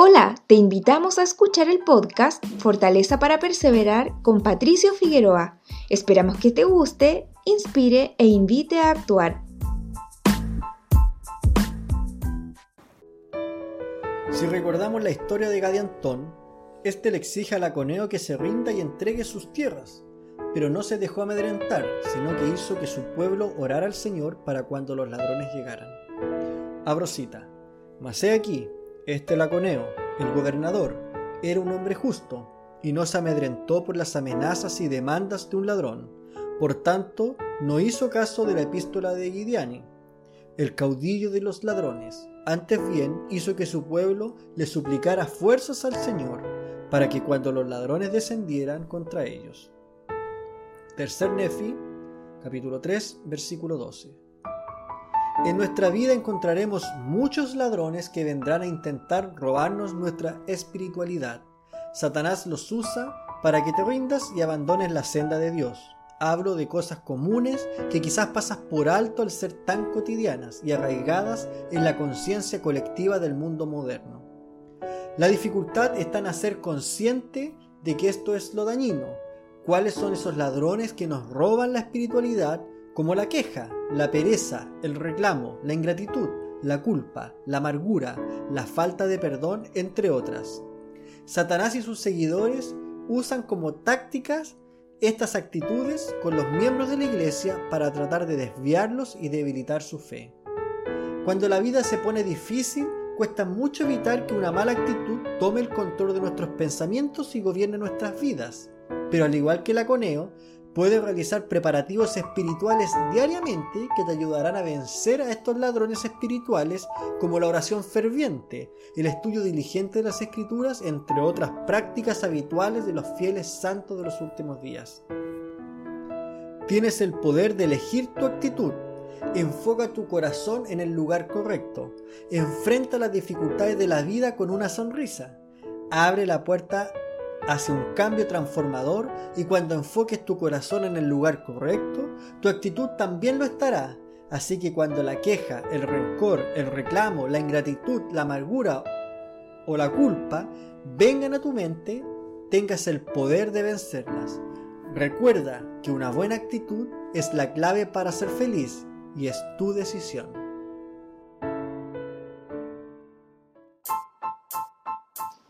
Hola, te invitamos a escuchar el podcast Fortaleza para Perseverar con Patricio Figueroa. Esperamos que te guste, inspire e invite a actuar. Si recordamos la historia de Gadiantón, este le exige a Laconeo que se rinda y entregue sus tierras, pero no se dejó amedrentar, sino que hizo que su pueblo orara al Señor para cuando los ladrones llegaran. Abrosita, mas he aquí, este Laconeo, el gobernador, era un hombre justo y no se amedrentó por las amenazas y demandas de un ladrón. Por tanto, no hizo caso de la epístola de Gidiani, el caudillo de los ladrones. Antes bien hizo que su pueblo le suplicara fuerzas al Señor, para que cuando los ladrones descendieran contra ellos. Tercer Nefi, capítulo 3, versículo 12. En nuestra vida encontraremos muchos ladrones que vendrán a intentar robarnos nuestra espiritualidad. Satanás los usa para que te rindas y abandones la senda de Dios. Hablo de cosas comunes que quizás pasas por alto al ser tan cotidianas y arraigadas en la conciencia colectiva del mundo moderno. La dificultad está en hacer consciente de que esto es lo dañino. ¿Cuáles son esos ladrones que nos roban la espiritualidad como la queja, la pereza, el reclamo, la ingratitud, la culpa, la amargura, la falta de perdón, entre otras. Satanás y sus seguidores usan como tácticas estas actitudes con los miembros de la iglesia para tratar de desviarlos y debilitar su fe. Cuando la vida se pone difícil, cuesta mucho evitar que una mala actitud tome el control de nuestros pensamientos y gobierne nuestras vidas. Pero al igual que la coneo, Puedes realizar preparativos espirituales diariamente que te ayudarán a vencer a estos ladrones espirituales como la oración ferviente, el estudio diligente de las escrituras, entre otras prácticas habituales de los fieles santos de los últimos días. Tienes el poder de elegir tu actitud. Enfoca tu corazón en el lugar correcto. Enfrenta las dificultades de la vida con una sonrisa. Abre la puerta hace un cambio transformador y cuando enfoques tu corazón en el lugar correcto, tu actitud también lo estará. Así que cuando la queja, el rencor, el reclamo, la ingratitud, la amargura o la culpa vengan a tu mente, tengas el poder de vencerlas. Recuerda que una buena actitud es la clave para ser feliz y es tu decisión.